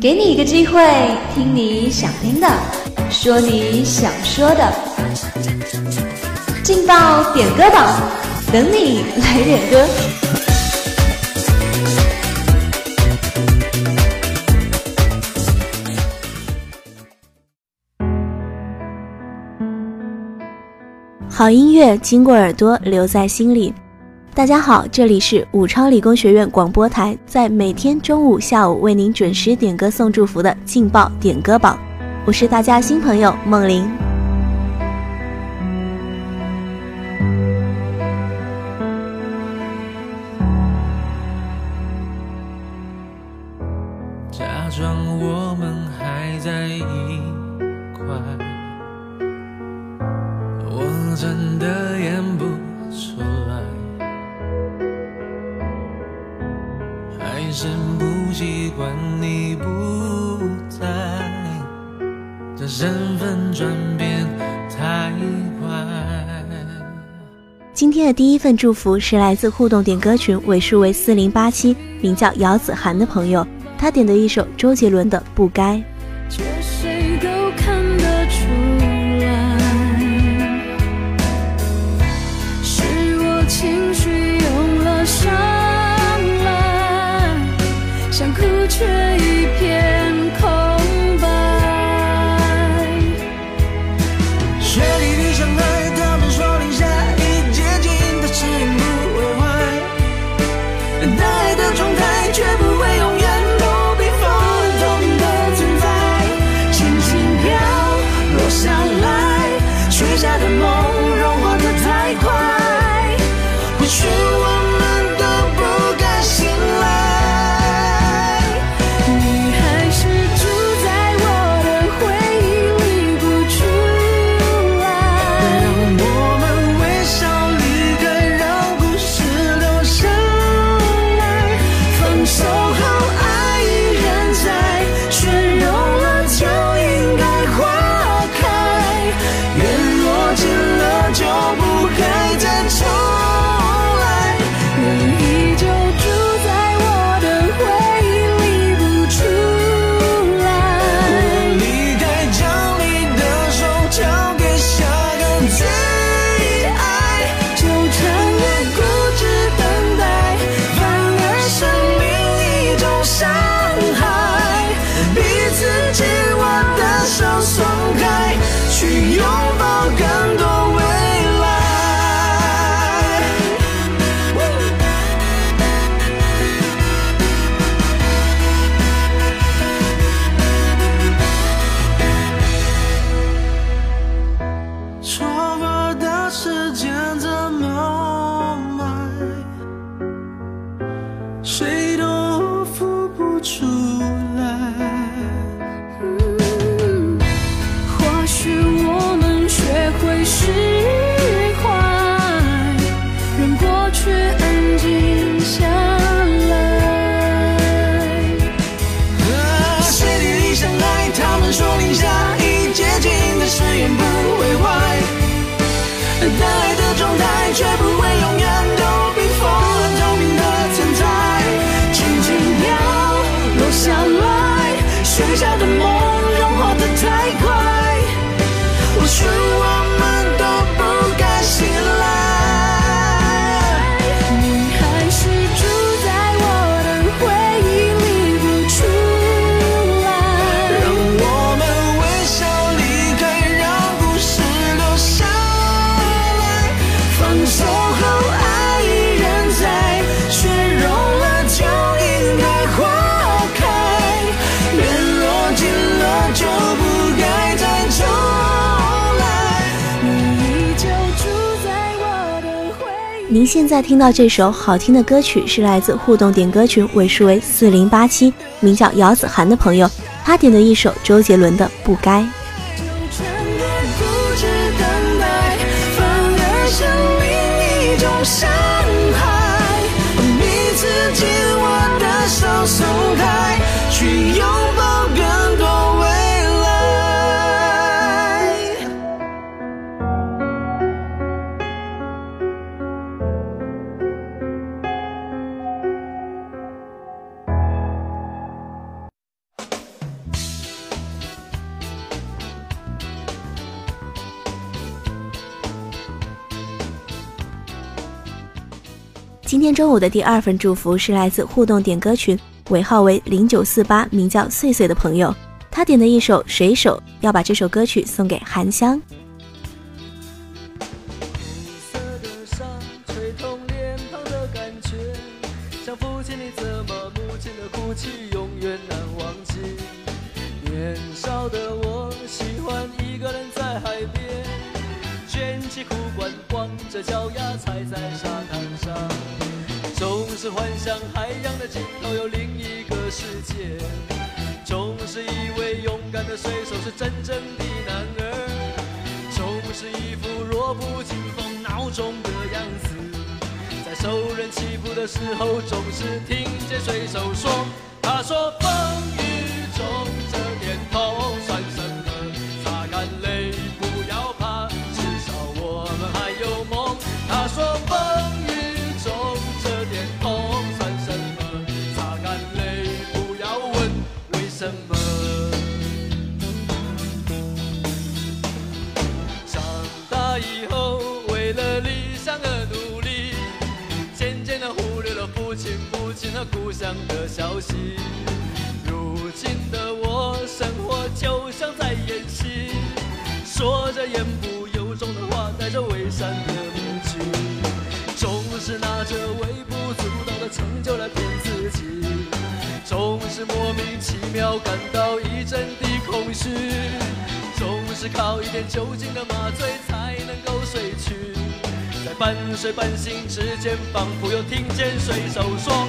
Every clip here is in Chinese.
给你一个机会，听你想听的，说你想说的。劲爆点歌榜，等你来点歌。好音乐经过耳朵，留在心里。大家好，这里是武昌理工学院广播台，在每天中午、下午为您准时点歌送祝福的劲爆点歌榜，我是大家新朋友梦玲。假装我们还在一。你不在，这身份转变太快。今天的第一份祝福是来自互动点歌群尾数为四零八七，名叫姚子涵的朋友，他点的一首周杰伦的《不该》。誓言不会坏，但爱的状态却不会永。远。您现在听到这首好听的歌曲，是来自互动点歌群尾数为四零八七，名叫姚子涵的朋友，他点的一首周杰伦的《不该》。今天中午的第二份祝福是来自互动点歌群，尾号为零九四八，名叫岁岁的朋友，他点的一首水手，要把这首歌曲送给韩香。年少的我喜欢一个人在海边，卷起裤管，光着脚丫踩在沙。像海洋的尽头有另一个世界，总是以为勇敢的水手是真正的男儿，总是一副弱不禁风孬种的样子，在受人欺负的时候，总是听见水手说。那故乡的消息。如今的我，生活就像在演戏，说着言不由衷的话，带着伪善的面具，总是拿着微不足道的成就来骗自己，总是莫名其妙感到一阵的空虚，总是靠一点酒精的麻醉才能够睡去，在半睡半醒之间，仿佛又听见水手说。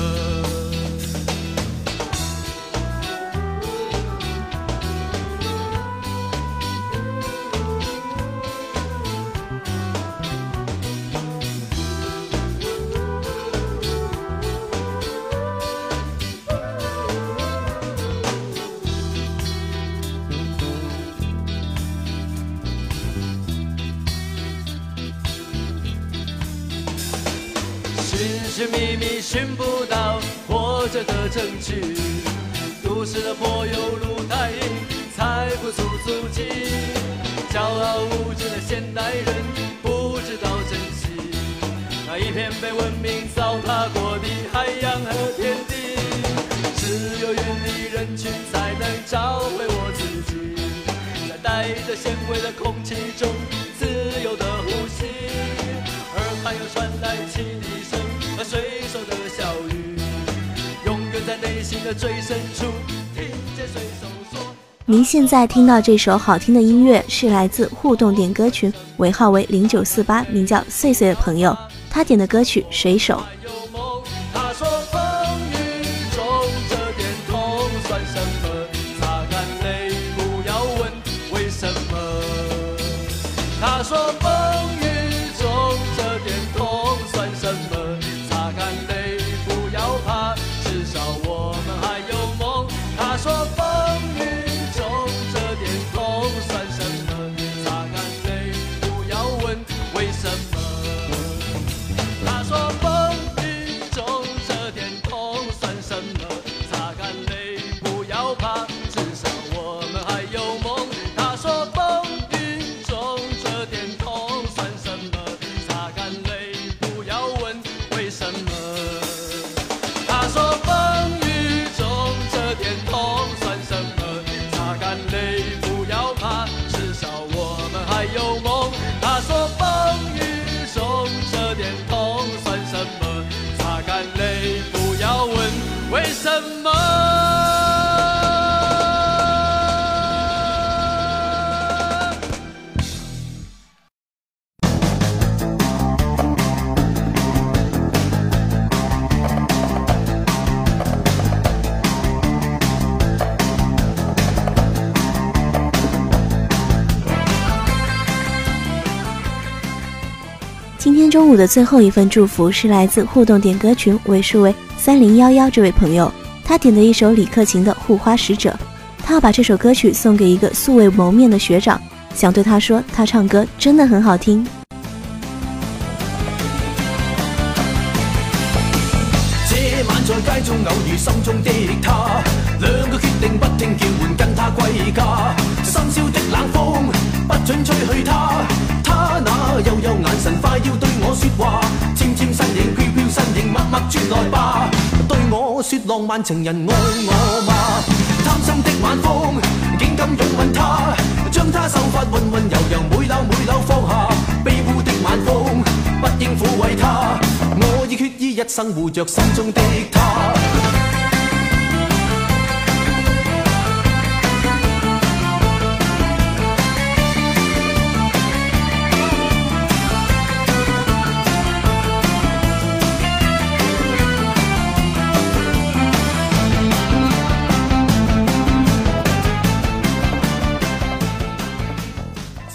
寻寻觅觅，寻不到活着的证据。都市的柏油路太硬，踩不出足迹。骄傲无知的现代人，不知道珍惜。那一片被文明糟蹋过的海洋和天地，只有远离人群，才能找回我自己。在带着咸味的空气中，自由的呼吸。耳畔又传来汽笛声。水手的小雨永远在内心的最深处听见水手说您现在听到这首好听的音乐是来自互动点歌群尾号为零九四八名叫岁岁的朋友他点的歌曲水手中午的最后一份祝福是来自互动点歌群尾数为三零幺幺这位朋友，他点的一首李克勤的《护花使者》，他要把这首歌曲送给一个素未谋面的学长，想对他说，他唱歌真的很好听。默啜来吧，对我说浪漫情人爱我吗？贪心的晚风，竟敢拥吻她，将她秀发温温柔柔每缕每缕放下。卑污的晚风，不应抚慰她，我已决意一生护着心中的她。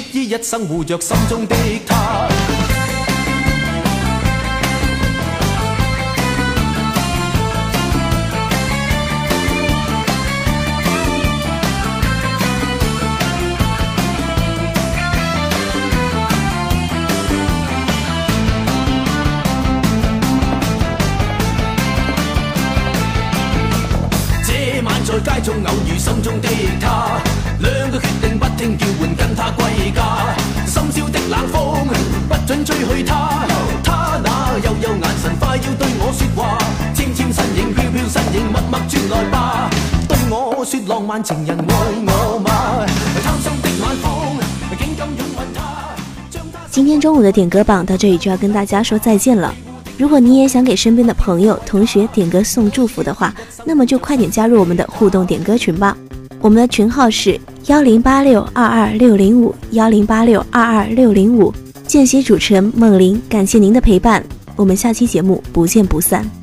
铁衣一生护着心中的她。今天中午的点歌榜到这里就要跟大家说再见了。如果你也想给身边的朋友、同学点歌送祝福的话，那么就快点加入我们的互动点歌群吧。我们的群号是幺零八六二二六零五，幺零八六二二六零五。见习主持人梦玲，感谢您的陪伴，我们下期节目不见不散。